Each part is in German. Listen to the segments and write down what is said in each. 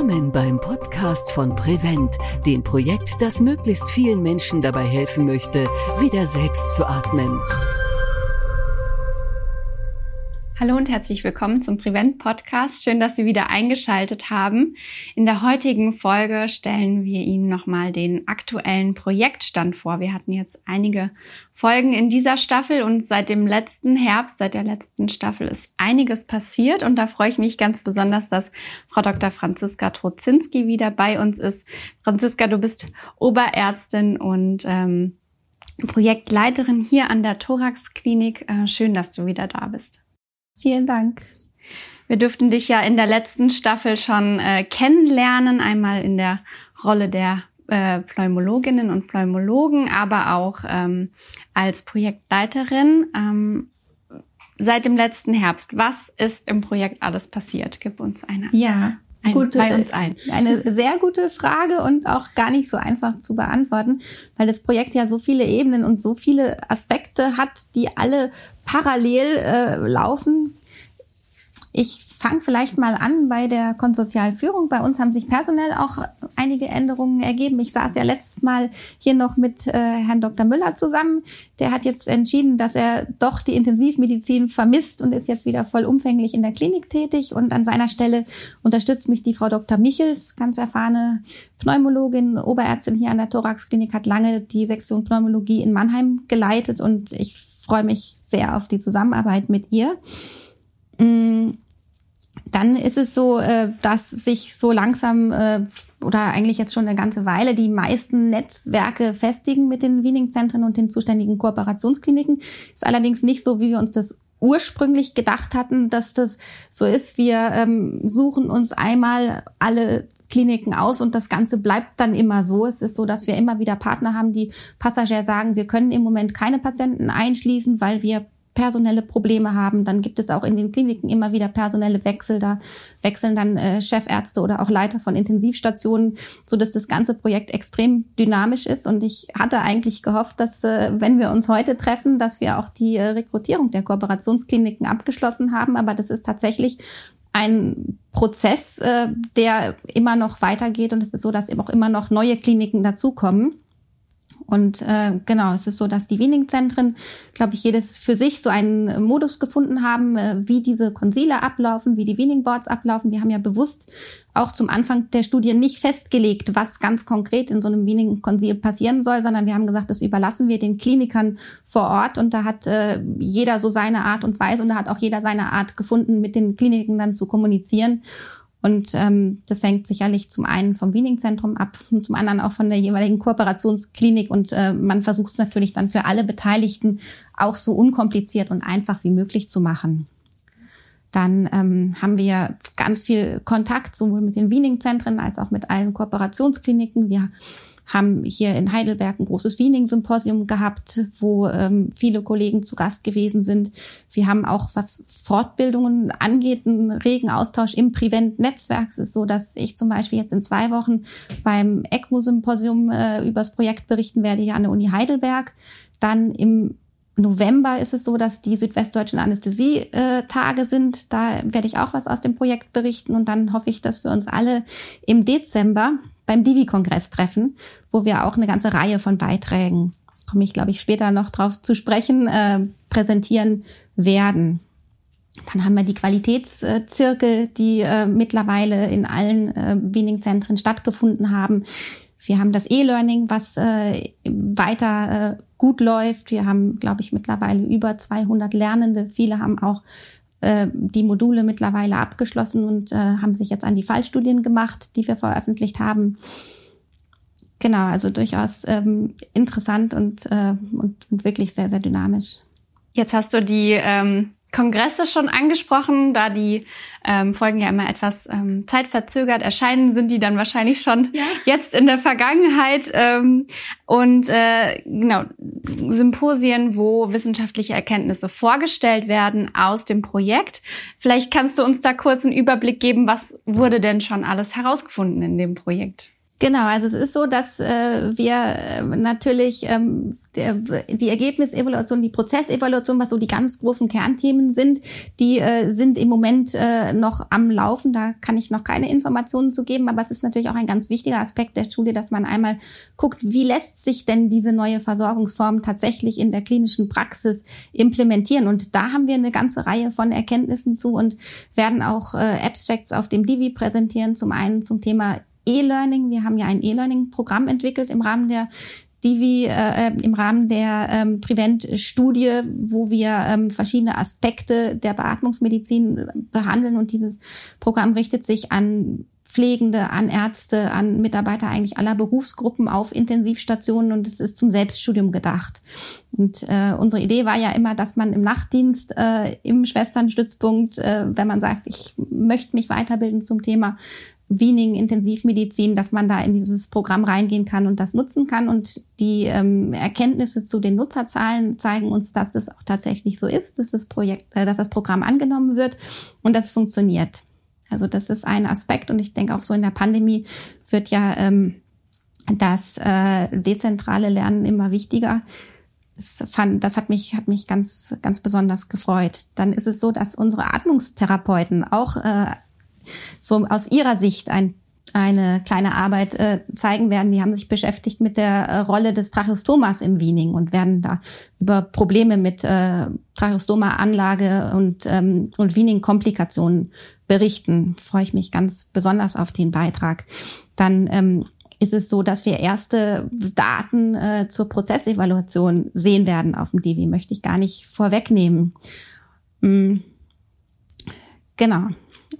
Willkommen beim Podcast von Prevent, dem Projekt, das möglichst vielen Menschen dabei helfen möchte, wieder selbst zu atmen. Hallo und herzlich willkommen zum Prevent Podcast. Schön, dass Sie wieder eingeschaltet haben. In der heutigen Folge stellen wir Ihnen nochmal den aktuellen Projektstand vor. Wir hatten jetzt einige Folgen in dieser Staffel und seit dem letzten Herbst, seit der letzten Staffel ist einiges passiert und da freue ich mich ganz besonders, dass Frau Dr. Franziska Trozinski wieder bei uns ist. Franziska, du bist Oberärztin und ähm, Projektleiterin hier an der Thorax Klinik. Äh, schön, dass du wieder da bist. Vielen Dank. Wir durften dich ja in der letzten Staffel schon äh, kennenlernen, einmal in der Rolle der äh, Pneumologinnen und Pneumologen, aber auch ähm, als Projektleiterin. Ähm, seit dem letzten Herbst, was ist im Projekt alles passiert? Gib uns eine. Ja, ein, gute, bei uns ein. Eine sehr gute Frage und auch gar nicht so einfach zu beantworten, weil das Projekt ja so viele Ebenen und so viele Aspekte hat, die alle parallel äh, laufen. Ich fange vielleicht mal an bei der Konsortialführung. Bei uns haben sich personell auch einige Änderungen ergeben. Ich saß ja letztes Mal hier noch mit äh, Herrn Dr. Müller zusammen. Der hat jetzt entschieden, dass er doch die Intensivmedizin vermisst und ist jetzt wieder vollumfänglich in der Klinik tätig. Und an seiner Stelle unterstützt mich die Frau Dr. Michels, ganz erfahrene Pneumologin, Oberärztin hier an der Thorax-Klinik, hat lange die Sektion Pneumologie in Mannheim geleitet und ich freue mich sehr auf die Zusammenarbeit mit ihr. Mm, dann ist es so, äh, dass sich so langsam äh, oder eigentlich jetzt schon eine ganze Weile die meisten Netzwerke festigen mit den Wiening-Zentren und den zuständigen Kooperationskliniken. Ist allerdings nicht so, wie wir uns das ursprünglich gedacht hatten, dass das so ist. Wir ähm, suchen uns einmal alle Kliniken aus und das Ganze bleibt dann immer so. Es ist so, dass wir immer wieder Partner haben, die Passagier sagen, wir können im Moment keine Patienten einschließen, weil wir personelle Probleme haben. Dann gibt es auch in den Kliniken immer wieder personelle Wechsel. Da wechseln dann äh, Chefärzte oder auch Leiter von Intensivstationen, so dass das ganze Projekt extrem dynamisch ist. Und ich hatte eigentlich gehofft, dass äh, wenn wir uns heute treffen, dass wir auch die äh, Rekrutierung der Kooperationskliniken abgeschlossen haben. Aber das ist tatsächlich ein Prozess, äh, der immer noch weitergeht. Und es ist so, dass eben auch immer noch neue Kliniken dazukommen. Und äh, genau, es ist so, dass die wenigen Zentren, glaube ich, jedes für sich so einen Modus gefunden haben, äh, wie diese Konsile ablaufen, wie die Wiening Boards ablaufen. Wir haben ja bewusst auch zum Anfang der Studie nicht festgelegt, was ganz konkret in so einem Wiening Konsil passieren soll, sondern wir haben gesagt, das überlassen wir den Klinikern vor Ort und da hat äh, jeder so seine Art und Weise und da hat auch jeder seine Art gefunden, mit den Kliniken dann zu kommunizieren. Und ähm, das hängt sicherlich zum einen vom Wiening-Zentrum ab und zum anderen auch von der jeweiligen Kooperationsklinik. Und äh, man versucht es natürlich dann für alle Beteiligten auch so unkompliziert und einfach wie möglich zu machen. Dann ähm, haben wir ganz viel Kontakt sowohl mit den Wiening-Zentren als auch mit allen Kooperationskliniken. Wir haben hier in Heidelberg ein großes Wiening-Symposium gehabt, wo ähm, viele Kollegen zu Gast gewesen sind. Wir haben auch, was Fortbildungen angeht, einen regen Austausch im Prevent-Netzwerk. Es ist so, dass ich zum Beispiel jetzt in zwei Wochen beim ECMO-Symposium äh, über das Projekt berichten werde hier an der Uni Heidelberg. Dann im November ist es so, dass die südwestdeutschen Anästhesie-Tage sind. Da werde ich auch was aus dem Projekt berichten und dann hoffe ich, dass wir uns alle im Dezember beim Divi-Kongress treffen, wo wir auch eine ganze Reihe von Beiträgen, komme ich glaube ich später noch drauf zu sprechen, äh, präsentieren werden. Dann haben wir die Qualitätszirkel, die äh, mittlerweile in allen äh, Wiening-Zentren stattgefunden haben. Wir haben das E-Learning, was äh, weiter äh, gut läuft. Wir haben, glaube ich, mittlerweile über 200 Lernende. Viele haben auch äh, die Module mittlerweile abgeschlossen und äh, haben sich jetzt an die Fallstudien gemacht, die wir veröffentlicht haben. Genau, also durchaus ähm, interessant und, äh, und, und wirklich sehr, sehr dynamisch. Jetzt hast du die ähm, Kongresse schon angesprochen, da die ähm, Folgen ja immer etwas ähm, zeitverzögert erscheinen, sind die dann wahrscheinlich schon ja. jetzt in der Vergangenheit. Ähm, und äh, genau, Symposien, wo wissenschaftliche Erkenntnisse vorgestellt werden aus dem Projekt. Vielleicht kannst du uns da kurz einen Überblick geben, was wurde denn schon alles herausgefunden in dem Projekt? Genau, also es ist so, dass äh, wir äh, natürlich ähm, die Ergebnisevaluation, die Prozessevaluation, was so die ganz großen Kernthemen sind, die äh, sind im Moment äh, noch am Laufen. Da kann ich noch keine Informationen zu geben, aber es ist natürlich auch ein ganz wichtiger Aspekt der Studie, dass man einmal guckt, wie lässt sich denn diese neue Versorgungsform tatsächlich in der klinischen Praxis implementieren. Und da haben wir eine ganze Reihe von Erkenntnissen zu und werden auch äh, Abstracts auf dem Divi präsentieren. Zum einen zum Thema E-Learning. Wir haben ja ein E-Learning-Programm entwickelt im Rahmen der Divi äh, äh, im Rahmen der ähm, Prevent-Studie, wo wir ähm, verschiedene Aspekte der Beatmungsmedizin behandeln. Und dieses Programm richtet sich an Pflegende, an Ärzte, an Mitarbeiter eigentlich aller Berufsgruppen auf Intensivstationen und es ist zum Selbststudium gedacht. Und äh, unsere Idee war ja immer, dass man im Nachtdienst, äh, im Schwesternstützpunkt, äh, wenn man sagt, ich möchte mich weiterbilden zum Thema Wiening Intensivmedizin, dass man da in dieses Programm reingehen kann und das nutzen kann. Und die ähm, Erkenntnisse zu den Nutzerzahlen zeigen uns, dass das auch tatsächlich so ist, dass das Projekt, äh, dass das Programm angenommen wird und das funktioniert. Also das ist ein Aspekt und ich denke auch so in der Pandemie wird ja ähm, das äh, dezentrale Lernen immer wichtiger. Das, fand, das hat mich, hat mich ganz, ganz besonders gefreut. Dann ist es so, dass unsere Atmungstherapeuten auch äh, so aus ihrer Sicht ein eine kleine Arbeit äh, zeigen werden. Die haben sich beschäftigt mit der äh, Rolle des Tracheostomas im Wiening und werden da über Probleme mit äh, Tracheostoma-Anlage und, ähm, und Wiening-Komplikationen berichten. Freue ich mich ganz besonders auf den Beitrag. Dann ähm, ist es so, dass wir erste Daten äh, zur Prozessevaluation sehen werden auf dem Divi. Möchte ich gar nicht vorwegnehmen. Mhm. Genau.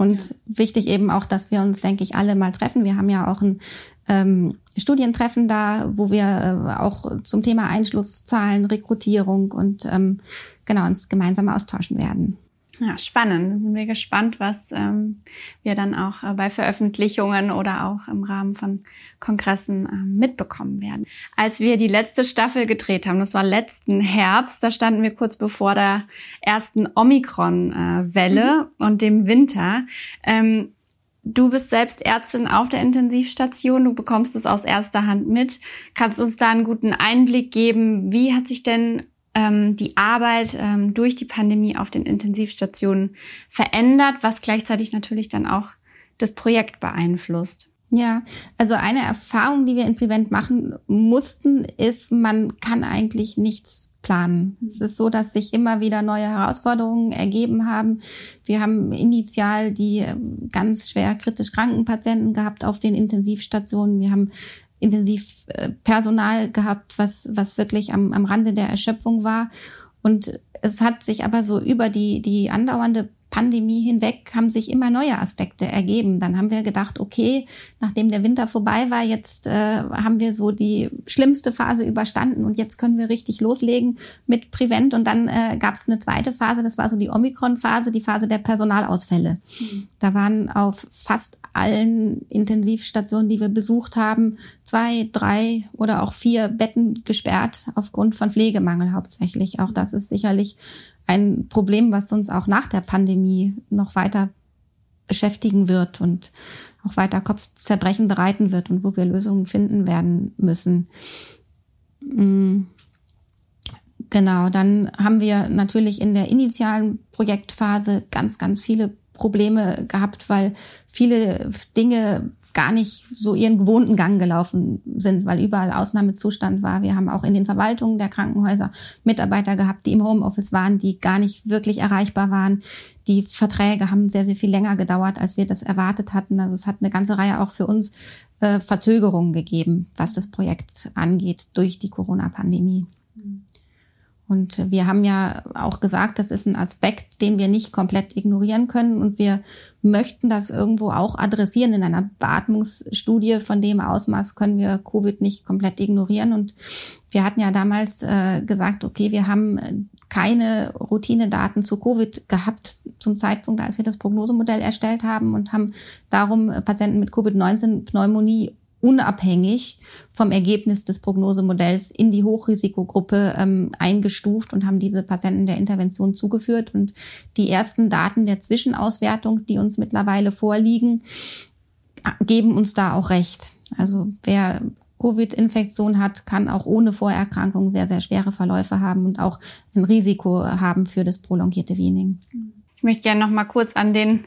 Und wichtig eben auch, dass wir uns, denke ich, alle mal treffen. Wir haben ja auch ein ähm, Studientreffen da, wo wir äh, auch zum Thema Einschlusszahlen, Rekrutierung und ähm, genau uns gemeinsam austauschen werden. Ja, spannend. Dann sind wir gespannt, was ähm, wir dann auch äh, bei Veröffentlichungen oder auch im Rahmen von Kongressen äh, mitbekommen werden. Als wir die letzte Staffel gedreht haben, das war letzten Herbst, da standen wir kurz bevor der ersten Omikron-Welle mhm. und dem Winter. Ähm, Du bist selbst Ärztin auf der Intensivstation, du bekommst es aus erster Hand mit. Kannst uns da einen guten Einblick geben? Wie hat sich denn ähm, die Arbeit ähm, durch die Pandemie auf den Intensivstationen verändert, was gleichzeitig natürlich dann auch das Projekt beeinflusst. Ja, also eine Erfahrung, die wir in Prevent machen mussten, ist, man kann eigentlich nichts planen. Es ist so, dass sich immer wieder neue Herausforderungen ergeben haben. Wir haben initial die ähm, ganz schwer kritisch kranken Patienten gehabt auf den Intensivstationen. Wir haben intensiv äh, Personal gehabt, was, was wirklich am, am Rande der Erschöpfung war. Und es hat sich aber so über die, die andauernde Pandemie hinweg haben sich immer neue Aspekte ergeben. Dann haben wir gedacht, okay, nachdem der Winter vorbei war, jetzt äh, haben wir so die schlimmste Phase überstanden und jetzt können wir richtig loslegen mit Prevent. Und dann äh, gab es eine zweite Phase, das war so die Omikron-Phase, die Phase der Personalausfälle. Mhm. Da waren auf fast allen Intensivstationen, die wir besucht haben, zwei, drei oder auch vier Betten gesperrt aufgrund von Pflegemangel hauptsächlich. Auch das ist sicherlich ein Problem, was uns auch nach der Pandemie noch weiter beschäftigen wird und auch weiter Kopfzerbrechen bereiten wird und wo wir Lösungen finden werden müssen. Mm. Genau, dann haben wir natürlich in der initialen Projektphase ganz, ganz viele Probleme gehabt, weil viele Dinge gar nicht so ihren gewohnten Gang gelaufen sind, weil überall Ausnahmezustand war. Wir haben auch in den Verwaltungen der Krankenhäuser Mitarbeiter gehabt, die im Homeoffice waren, die gar nicht wirklich erreichbar waren. Die Verträge haben sehr, sehr viel länger gedauert, als wir das erwartet hatten. Also es hat eine ganze Reihe auch für uns äh, Verzögerungen gegeben, was das Projekt angeht durch die Corona-Pandemie. Und wir haben ja auch gesagt, das ist ein Aspekt, den wir nicht komplett ignorieren können. Und wir möchten das irgendwo auch adressieren in einer Beatmungsstudie. Von dem Ausmaß können wir Covid nicht komplett ignorieren. Und wir hatten ja damals äh, gesagt, okay, wir haben keine Routinedaten zu Covid gehabt zum Zeitpunkt, als wir das Prognosemodell erstellt haben und haben darum Patienten mit Covid-19 Pneumonie unabhängig vom Ergebnis des Prognosemodells in die Hochrisikogruppe ähm, eingestuft und haben diese Patienten der Intervention zugeführt. Und die ersten Daten der Zwischenauswertung, die uns mittlerweile vorliegen, geben uns da auch recht. Also wer Covid-Infektion hat, kann auch ohne Vorerkrankung sehr, sehr schwere Verläufe haben und auch ein Risiko haben für das prolongierte Weaning. Ich möchte gerne noch mal kurz an den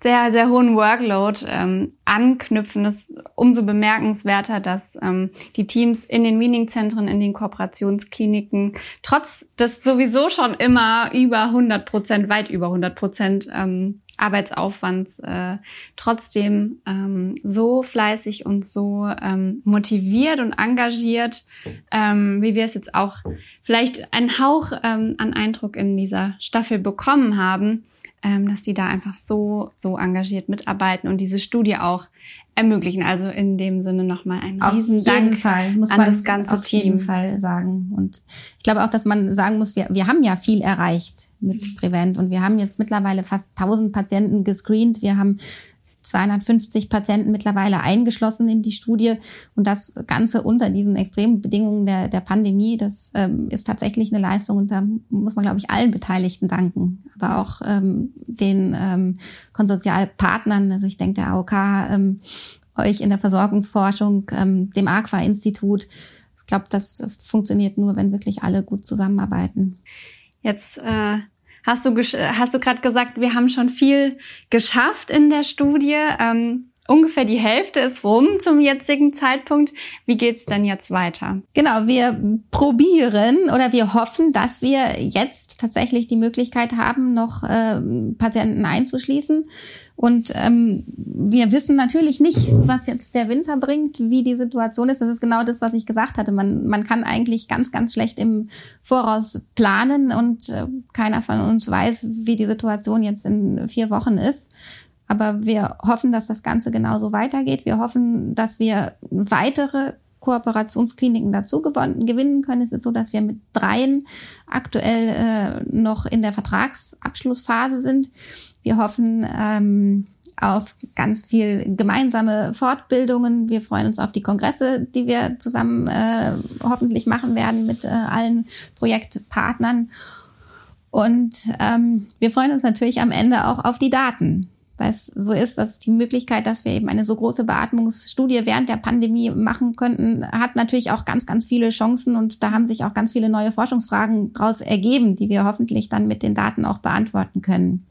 sehr, sehr hohen Workload ähm, anknüpfen. Ist umso bemerkenswerter, dass ähm, die Teams in den Meeting-Zentren, in den Kooperationskliniken, trotz des sowieso schon immer über 100 Prozent, weit über 100 Prozent ähm, Arbeitsaufwands äh, trotzdem ähm, so fleißig und so ähm, motiviert und engagiert, ähm, wie wir es jetzt auch vielleicht einen Hauch ähm, an Eindruck in dieser Staffel bekommen haben, ähm, dass die da einfach so, so engagiert mitarbeiten und diese Studie auch ermöglichen. Also in dem Sinne nochmal ein riesen Dank Fall, muss an man das ganze auf Team. jeden Fall sagen. Und ich glaube auch, dass man sagen muss, wir, wir haben ja viel erreicht mit Prevent und wir haben jetzt mittlerweile fast 1000 Patienten gescreent. Wir haben 250 Patienten mittlerweile eingeschlossen in die Studie und das Ganze unter diesen extremen Bedingungen der, der Pandemie. Das ähm, ist tatsächlich eine Leistung und da muss man, glaube ich, allen Beteiligten danken, aber auch ähm, den ähm, Konsortialpartnern. Also ich denke, der AOK, ähm, euch in der Versorgungsforschung, ähm, dem AQUA-Institut. Ich glaube, das funktioniert nur, wenn wirklich alle gut zusammenarbeiten. Jetzt äh hast du, hast du gerade gesagt, wir haben schon viel geschafft in der Studie. Ähm, ungefähr die Hälfte ist rum zum jetzigen Zeitpunkt. Wie geht's denn jetzt weiter? Genau, wir probieren oder wir hoffen, dass wir jetzt tatsächlich die Möglichkeit haben, noch äh, Patienten einzuschließen. Und ähm, wir wissen natürlich nicht, was jetzt der Winter bringt, wie die Situation ist. Das ist genau das, was ich gesagt hatte. Man, man kann eigentlich ganz, ganz schlecht im Voraus planen und äh, keiner von uns weiß, wie die Situation jetzt in vier Wochen ist. Aber wir hoffen, dass das Ganze genauso weitergeht. Wir hoffen, dass wir weitere Kooperationskliniken dazu gewinnen können. Es ist so, dass wir mit dreien aktuell äh, noch in der Vertragsabschlussphase sind. Wir hoffen ähm, auf ganz viel gemeinsame Fortbildungen. Wir freuen uns auf die Kongresse, die wir zusammen äh, hoffentlich machen werden mit äh, allen Projektpartnern. Und ähm, wir freuen uns natürlich am Ende auch auf die Daten weil es so ist, dass die Möglichkeit, dass wir eben eine so große Beatmungsstudie während der Pandemie machen könnten, hat natürlich auch ganz, ganz viele Chancen und da haben sich auch ganz viele neue Forschungsfragen daraus ergeben, die wir hoffentlich dann mit den Daten auch beantworten können.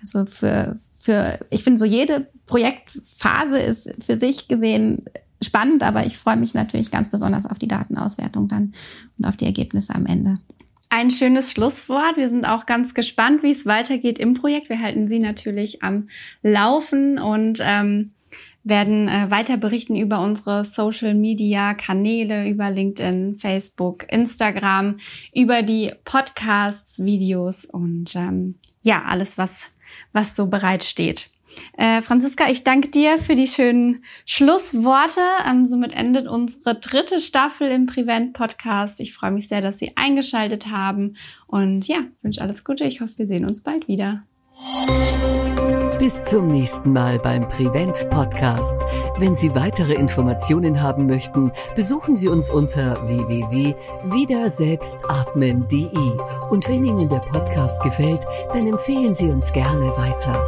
Also für, für ich finde, so jede Projektphase ist für sich gesehen spannend, aber ich freue mich natürlich ganz besonders auf die Datenauswertung dann und auf die Ergebnisse am Ende ein schönes Schlusswort. Wir sind auch ganz gespannt, wie es weitergeht im Projekt. Wir halten Sie natürlich am Laufen und ähm, werden äh, weiter berichten über unsere Social Media Kanäle, über LinkedIn, Facebook, Instagram, über die Podcasts, Videos und ähm, ja, alles, was, was so bereitsteht. Äh, Franziska, ich danke dir für die schönen Schlussworte. Ähm, somit endet unsere dritte Staffel im Prevent Podcast. Ich freue mich sehr, dass Sie eingeschaltet haben und ja, wünsche alles Gute. Ich hoffe, wir sehen uns bald wieder. Bis zum nächsten Mal beim Prevent Podcast. Wenn Sie weitere Informationen haben möchten, besuchen Sie uns unter www.wiederselbstatmen.de. Und wenn Ihnen der Podcast gefällt, dann empfehlen Sie uns gerne weiter.